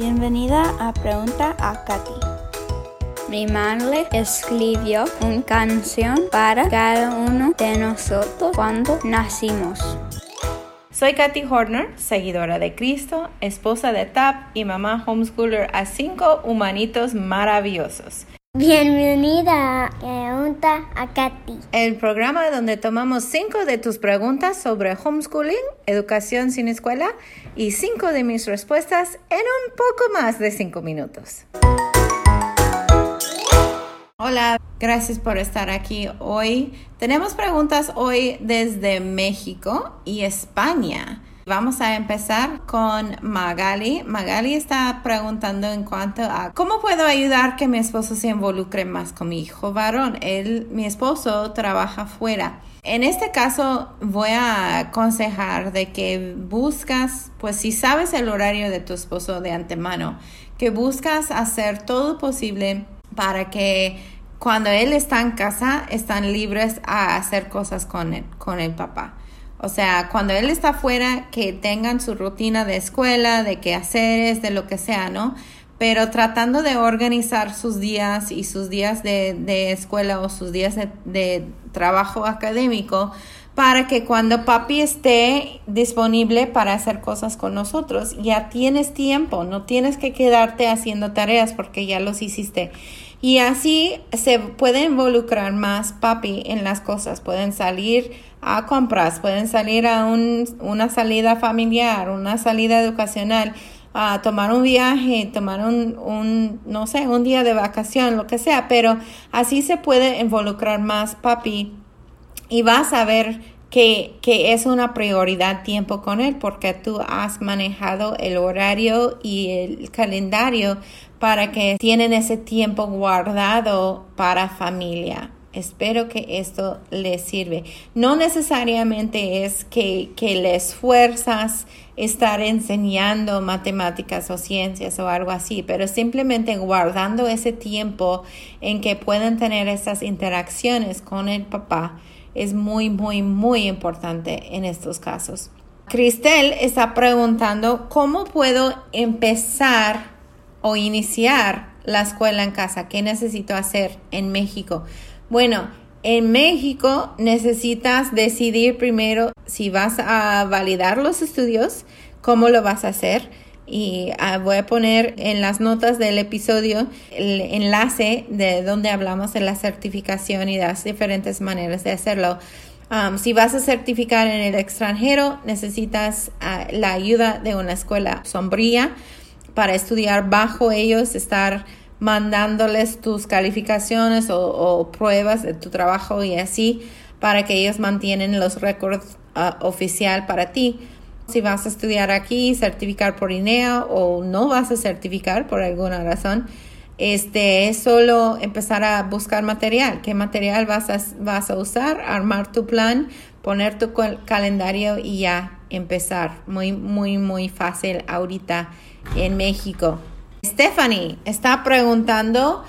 Bienvenida a Pregunta a Katy. Mi madre escribió una canción para cada uno de nosotros cuando nacimos. Soy Katy Horner, seguidora de Cristo, esposa de TAP y mamá homeschooler a cinco humanitos maravillosos. Bienvenida a Pregunta a Katy. El programa donde tomamos cinco de tus preguntas sobre homeschooling, educación sin escuela y cinco de mis respuestas en un poco más de cinco minutos. Hola, gracias por estar aquí hoy. Tenemos preguntas hoy desde México y España. Vamos a empezar con Magali. Magali está preguntando en cuanto a cómo puedo ayudar que mi esposo se involucre más con mi hijo varón. Él, mi esposo, trabaja fuera. En este caso voy a aconsejar de que buscas, pues si sabes el horario de tu esposo de antemano, que buscas hacer todo posible para que cuando él está en casa están libres a hacer cosas con con el papá. O sea, cuando él está fuera, que tengan su rutina de escuela, de qué hacer, de lo que sea, ¿no? Pero tratando de organizar sus días y sus días de, escuela o sus días de, de trabajo académico para que cuando papi esté disponible para hacer cosas con nosotros, ya tienes tiempo, no tienes que quedarte haciendo tareas porque ya los hiciste. Y así se puede involucrar más papi en las cosas. Pueden salir a compras, pueden salir a un, una salida familiar, una salida educacional, a tomar un viaje, tomar un, un, no sé, un día de vacación, lo que sea. Pero así se puede involucrar más papi y vas a ver que, que, es una prioridad tiempo con él porque tú has manejado el horario y el calendario para que tienen ese tiempo guardado para familia. Espero que esto les sirve. No necesariamente es que, que le esfuerzas estar enseñando matemáticas o ciencias o algo así, pero simplemente guardando ese tiempo en que pueden tener esas interacciones con el papá es muy, muy, muy importante en estos casos. Cristel está preguntando cómo puedo empezar o iniciar la escuela en casa. ¿Qué necesito hacer en México? Bueno, en México necesitas decidir primero si vas a validar los estudios, cómo lo vas a hacer. Y ah, voy a poner en las notas del episodio el enlace de donde hablamos de la certificación y las diferentes maneras de hacerlo. Um, si vas a certificar en el extranjero, necesitas ah, la ayuda de una escuela sombría para estudiar bajo ellos, estar mandándoles tus calificaciones o, pruebas de tu trabajo y así para que ellos mantienen los récords uh, oficial para ti. Si vas a estudiar aquí, certificar por INEA o no vas a certificar por alguna razón, este es solo empezar a buscar material. ¿Qué material vas a, vas a usar? Armar tu plan, poner tu calendario y ya empezar. Muy, muy, muy fácil ahorita en México. Stephanie está preguntando,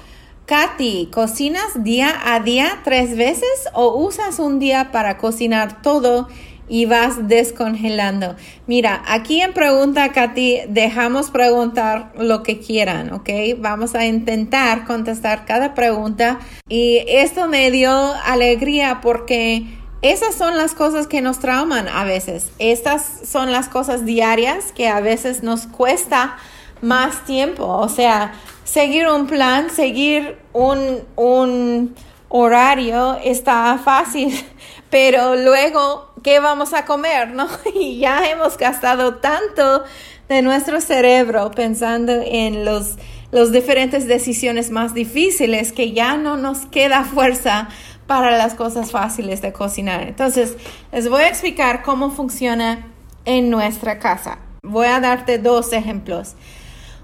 Katy, ¿cocinas día a día tres veces o usas un día para cocinar todo y vas descongelando? Mira, aquí en Pregunta, Katy, dejamos preguntar lo que quieran, ¿ok? Vamos a intentar contestar cada pregunta y esto me dio alegría porque... Esas son las cosas que nos trauman a veces. Estas son las cosas diarias que a veces nos cuesta más tiempo. O sea, seguir un plan, seguir un, un horario está fácil, pero luego, ¿qué vamos a comer? ¿No? Y ya hemos gastado tanto de nuestro cerebro pensando en los, los diferentes decisiones más difíciles que ya no nos queda fuerza para las cosas fáciles de cocinar. Entonces, les voy a explicar cómo funciona en nuestra casa. Voy a darte dos ejemplos.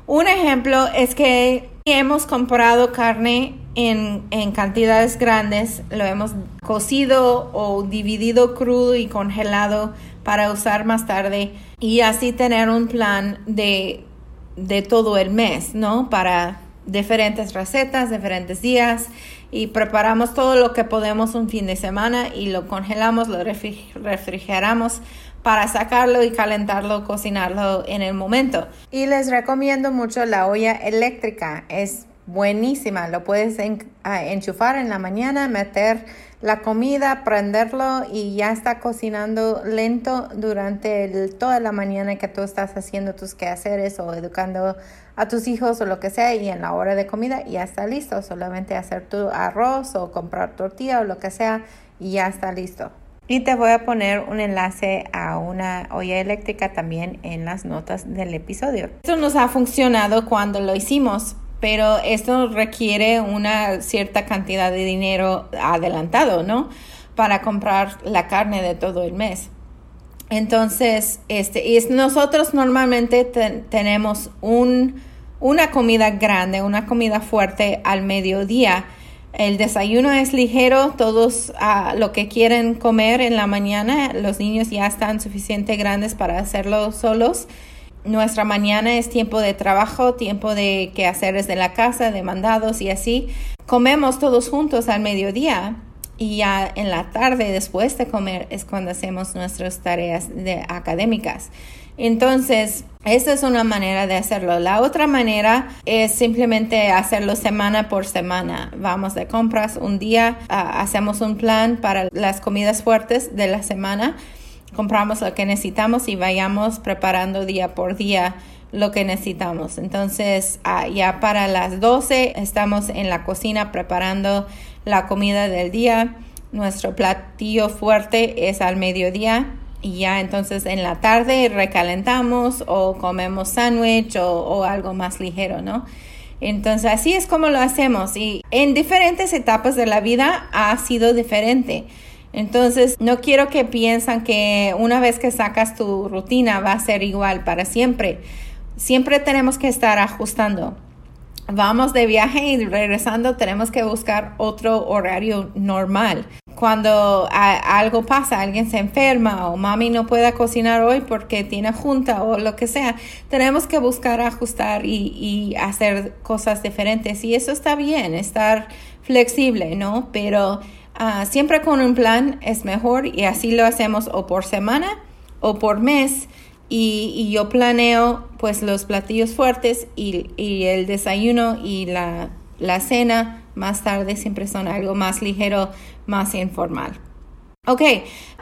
Un ejemplo es que hemos comprado carne en, en, cantidades grandes, lo hemos cocido o dividido crudo y congelado para usar más tarde y así tener un plan de, de todo el mes, ¿no? Para diferentes recetas, diferentes días y preparamos todo lo que podemos un fin de semana y lo congelamos, lo refrigeramos para sacarlo y calentarlo, cocinarlo en el momento. Y les recomiendo mucho la olla eléctrica. Es buenísima. Lo puedes enchufar en la mañana, meter la comida, prenderlo y ya está cocinando lento durante toda la mañana que tú estás haciendo tus quehaceres o educando a tus hijos o lo que sea y en la hora de comida ya está listo. Solamente hacer tu arroz o comprar tortilla o lo que sea y ya está listo. Y te voy a poner un enlace a una olla eléctrica también en las notas del episodio. Esto nos ha funcionado cuando lo hicimos pero esto requiere una cierta cantidad de dinero adelantado, ¿no? Para comprar la carne de todo el mes. Entonces, este, nosotros normalmente tenemos un, una comida grande, una comida fuerte al mediodía. El desayuno es ligero, todos uh, lo que quieren comer en la mañana, los niños ya están suficientemente grandes para hacerlo solos nuestra mañana es tiempo de trabajo, tiempo de quehaceres de la casa, de mandados y así. Comemos todos juntos al mediodía y ya en la tarde después de comer es cuando hacemos nuestras tareas de académicas. Entonces, esa es una manera de hacerlo. La otra manera es simplemente hacerlo semana por semana. Vamos de compras un día, ah, hacemos un plan para las comidas fuertes de la semana compramos lo que necesitamos y vayamos preparando día por día lo que necesitamos. Entonces, ah, ya para las 12 estamos en la cocina preparando la comida del día. Nuestro platillo fuerte es al mediodía y ya entonces en la tarde recalentamos o comemos sándwich o, o algo más ligero, ¿no? Entonces así es como lo hacemos y en diferentes etapas de la vida ha sido diferente. Entonces, no quiero que piensen que una vez que sacas tu rutina va a ser igual para siempre. Siempre tenemos que estar ajustando. Vamos de viaje y regresando tenemos que buscar otro horario normal. Cuando algo pasa, alguien se enferma o mami no puede cocinar hoy porque tiene junta o lo que sea, tenemos que buscar ajustar y, y hacer cosas diferentes. Y eso está bien, estar flexible, ¿no? Pero Ah, siempre con un plan es mejor y así lo hacemos o por semana o por mes. Y, yo planeo pues los platillos fuertes y, el desayuno y la, la, cena más tarde siempre son algo más ligero, más informal. Ok,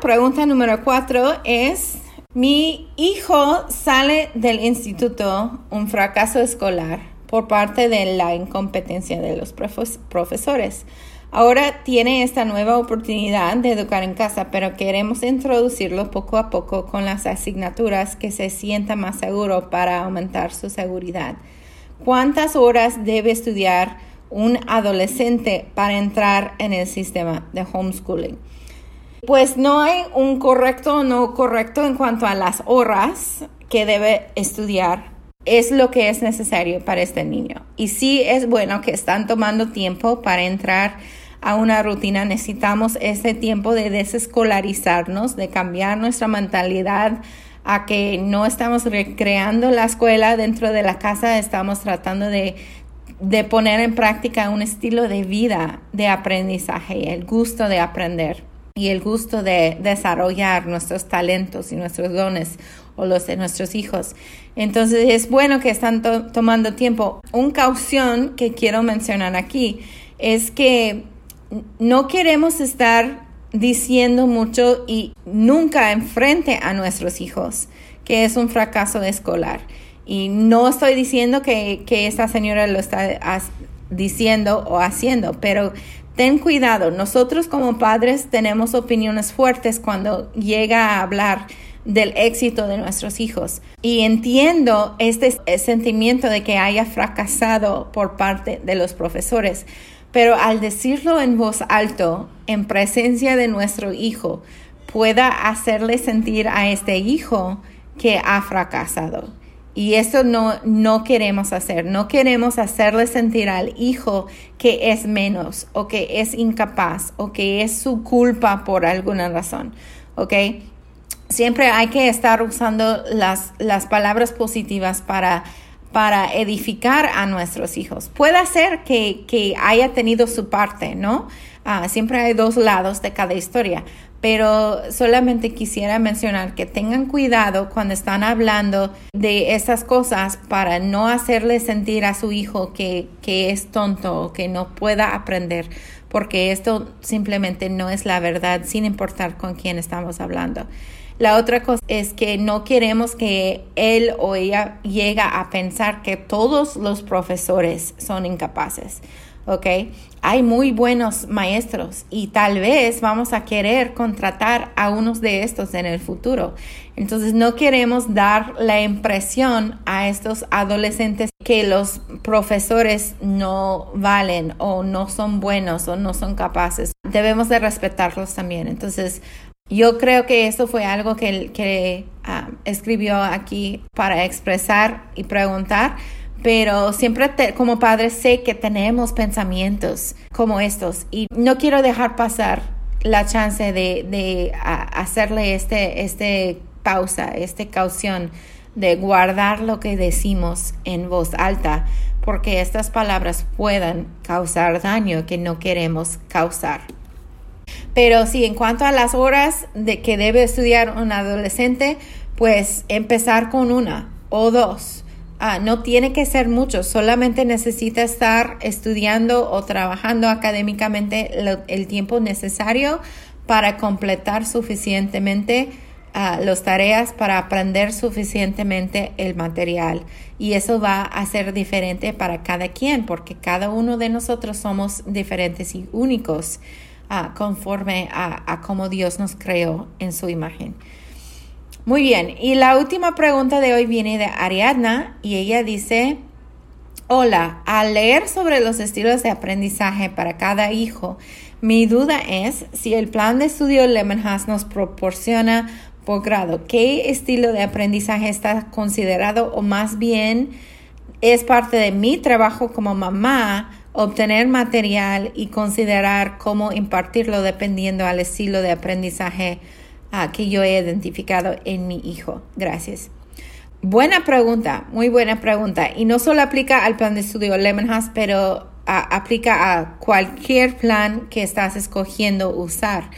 pregunta número cuatro es, mi hijo sale del instituto un fracaso escolar por parte de la incompetencia de los profesores. Ahora tiene esta nueva oportunidad de educar en casa, pero queremos introducirlo poco a poco con las asignaturas que se sienta más seguro para aumentar su seguridad. ¿Cuántas horas debe estudiar un adolescente para entrar en el sistema de homeschooling? Pues no hay un correcto o no correcto en cuanto a las horas que debe estudiar es lo que es necesario para este niño. Y sí es bueno que están tomando tiempo para entrar a una rutina, necesitamos ese tiempo de desescolarizarnos, de cambiar nuestra mentalidad a que no estamos recreando la escuela dentro de la casa, estamos tratando de, de poner en práctica un estilo de vida de aprendizaje, el gusto de aprender y el gusto de desarrollar nuestros talentos y nuestros dones o los de nuestros hijos. Entonces es bueno que están tomando tiempo. Un caución que quiero mencionar aquí es que no queremos estar diciendo mucho y nunca enfrente a nuestros hijos que es un fracaso escolar. Y no estoy diciendo que, que esta señora lo está diciendo o haciendo, pero ten cuidado. Nosotros como padres tenemos opiniones fuertes cuando llega a hablar del éxito de nuestros hijos. Y entiendo este sentimiento de que haya fracasado por parte de los profesores pero al decirlo en voz alto, en presencia de nuestro hijo, pueda hacerle sentir a este hijo que ha fracasado. Y eso no, no queremos hacer. No queremos hacerle sentir al hijo que es menos o que es incapaz o que es su culpa por alguna razón. ¿Ok? Siempre hay que estar usando las, las palabras positivas para para edificar a nuestros hijos. Puede ser que, haya tenido su parte, ¿no? Ah, siempre hay dos lados de cada historia, pero solamente quisiera mencionar que tengan cuidado cuando están hablando de esas cosas para no hacerle sentir a su hijo que es tonto o que no pueda aprender, porque esto simplemente no es la verdad sin importar con quién estamos hablando. La otra cosa es que no queremos que él o ella llegue a pensar que todos los profesores son incapaces. ¿ok? Hay muy buenos maestros y tal vez vamos a querer contratar a unos de estos en el futuro. Entonces no queremos dar la impresión a estos adolescentes que los profesores no valen o no son buenos o no son capaces. Debemos de respetarlos también. Entonces yo creo que eso fue algo que, que ah, escribió aquí para expresar y preguntar, pero siempre como padre sé que tenemos pensamientos como estos y no quiero dejar pasar la chance de, de hacerle este, este pausa, este caución de guardar lo que decimos en voz alta, porque estas palabras puedan causar daño que no queremos causar. Pero sí, en cuanto a las horas de que debe estudiar un adolescente, pues empezar con una o dos. Ah, no tiene que ser mucho, solamente necesita estar estudiando o trabajando académicamente el tiempo necesario para completar suficientemente uh, las tareas, para aprender suficientemente el material. Y eso va a ser diferente para cada quien, porque cada uno de nosotros somos diferentes y únicos conforme a, cómo Dios nos creó en su imagen. Muy bien, y la última pregunta de hoy viene de Ariadna y ella dice, hola, al leer sobre los estilos de aprendizaje para cada hijo, mi duda es si el plan de estudio Lemonhouse nos proporciona por grado, ¿qué estilo de aprendizaje está considerado o más bien es parte de mi trabajo como mamá obtener material y considerar cómo impartirlo dependiendo al estilo de aprendizaje ah, que yo he identificado en mi hijo. Gracias. Buena pregunta, muy buena pregunta. Y no solo aplica al plan de estudio Lemonhouse, pero ah, aplica a cualquier plan que estás escogiendo usar.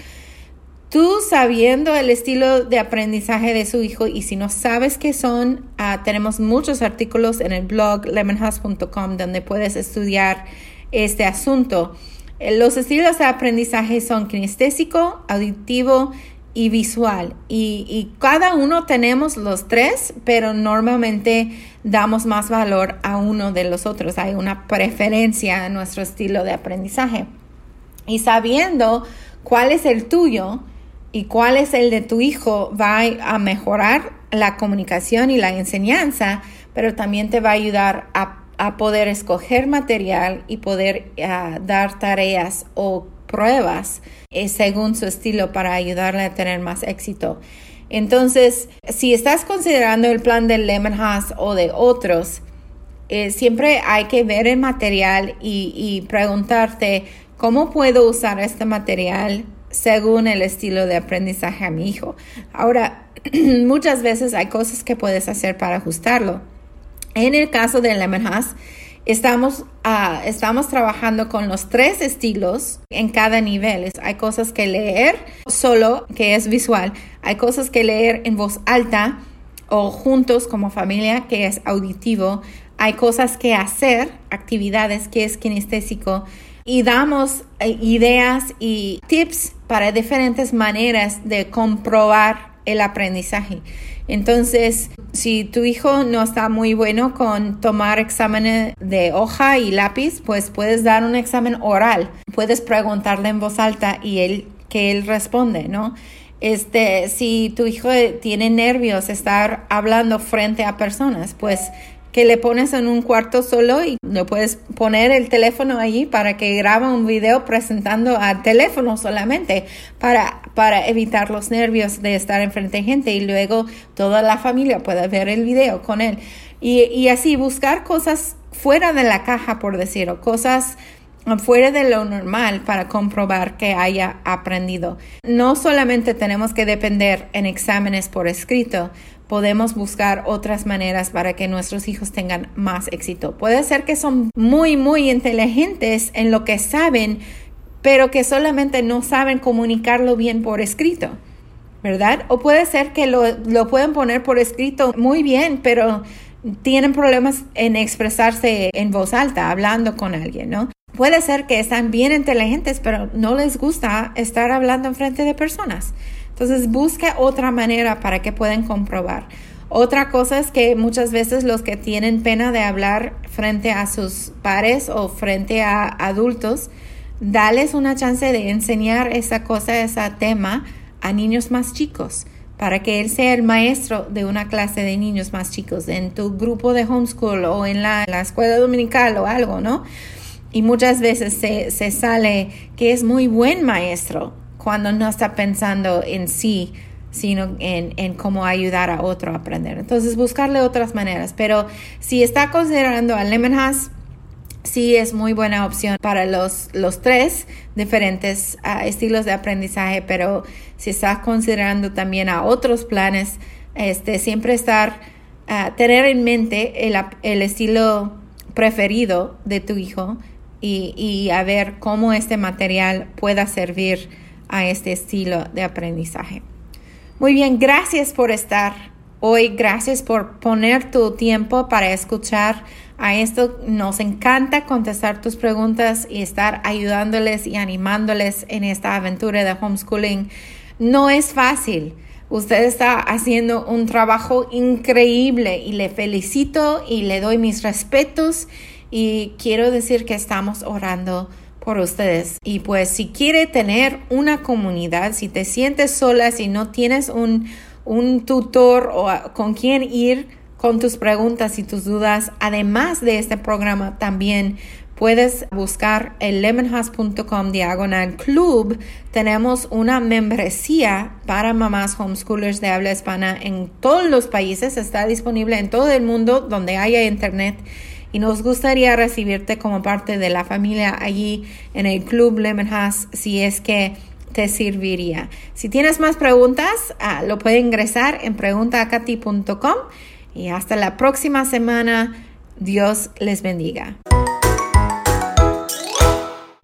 Tú sabiendo el estilo de aprendizaje de su hijo y si no sabes qué son, ah, tenemos muchos artículos en el blog lemonhouse.com donde puedes estudiar este asunto. Eh, los estilos de aprendizaje son kinestésico, auditivo y visual. Y, y, cada uno tenemos los tres, pero normalmente damos más valor a uno de los otros. Hay una preferencia en nuestro estilo de aprendizaje. Y sabiendo cuál es el tuyo, y cuál es el de tu hijo va a mejorar la comunicación y la enseñanza, pero también te va a ayudar a, poder escoger material y poder ah, dar tareas o pruebas eh, según su estilo para ayudarle a tener más éxito. Entonces, si estás considerando el plan del Lemon House o de otros, eh, siempre hay que ver el material y, y preguntarte cómo puedo usar este material según el estilo de aprendizaje a mi hijo. Ahora, muchas veces hay cosas que puedes hacer para ajustarlo. En el caso de Lemonhouse, estamos, uh, estamos trabajando con los tres estilos en cada nivel. Hay cosas que leer solo, que es visual. Hay cosas que leer en voz alta o juntos como familia, que es auditivo. Hay cosas que hacer, actividades, que es kinestésico y damos eh, ideas y tips para diferentes maneras de comprobar el aprendizaje. Entonces, si tu hijo no está muy bueno con tomar exámenes de hoja y lápiz, pues puedes dar un examen oral. Puedes preguntarle en voz alta y él que él responde, ¿no? Este, si tu hijo tiene nervios estar hablando frente a personas, pues que le pones en un cuarto solo y le puedes poner el teléfono allí para que grabe un video presentando al teléfono solamente para, para evitar los nervios de estar enfrente de gente y luego toda la familia puede ver el video con él. Y, y así buscar cosas fuera de la caja, por decirlo, cosas fuera de lo normal para comprobar que haya aprendido. No solamente tenemos que depender en exámenes por escrito, podemos buscar otras maneras para que nuestros hijos tengan más éxito. Puede ser que son muy, muy inteligentes en lo que saben, pero que solamente no saben comunicarlo bien por escrito, ¿verdad? O puede ser que lo, lo pueden poner por escrito muy bien, pero tienen problemas en expresarse en voz alta, hablando con alguien, ¿no? Puede ser que están bien inteligentes, pero no les gusta estar hablando en frente de personas. Entonces, busque otra manera para que puedan comprobar. Otra cosa es que muchas veces los que tienen pena de hablar frente a sus pares o frente a adultos, dales una chance de enseñar esa cosa, ese tema a niños más chicos para que él sea el maestro de una clase de niños más chicos en tu grupo de homeschool o en la, escuela dominical o algo, ¿no? Y muchas veces se sale que es muy buen maestro cuando no está pensando en sí, sino en, en, cómo ayudar a otro a aprender. Entonces, buscarle otras maneras. Pero si está considerando a Lemon sí es muy buena opción para los, los tres diferentes ah, estilos de aprendizaje, pero si está considerando también a otros planes, este, siempre estar, uh, tener en mente el, el estilo preferido de tu hijo y, y a ver cómo este material pueda servir a este estilo de aprendizaje. Muy bien, gracias por estar hoy, gracias por poner tu tiempo para escuchar a esto. Nos encanta contestar tus preguntas y estar ayudándoles y animándoles en esta aventura de homeschooling. No es fácil. Usted está haciendo un trabajo increíble y le felicito y le doy mis respetos y quiero decir que estamos orando por ustedes. Y pues si quiere tener una comunidad, si te sientes sola, si no tienes un, un tutor o con quien ir con tus preguntas y tus dudas, además de este programa también puedes buscar el diagonal club. Tenemos una membresía para mamás homeschoolers de habla hispana en todos los países. Está disponible en todo el mundo donde haya internet y nos gustaría recibirte como parte de la familia allí en el Club Lemon House si es que te serviría. Si tienes más preguntas, ah, lo puede ingresar en preguntaacati.com y hasta la próxima semana. Dios les bendiga.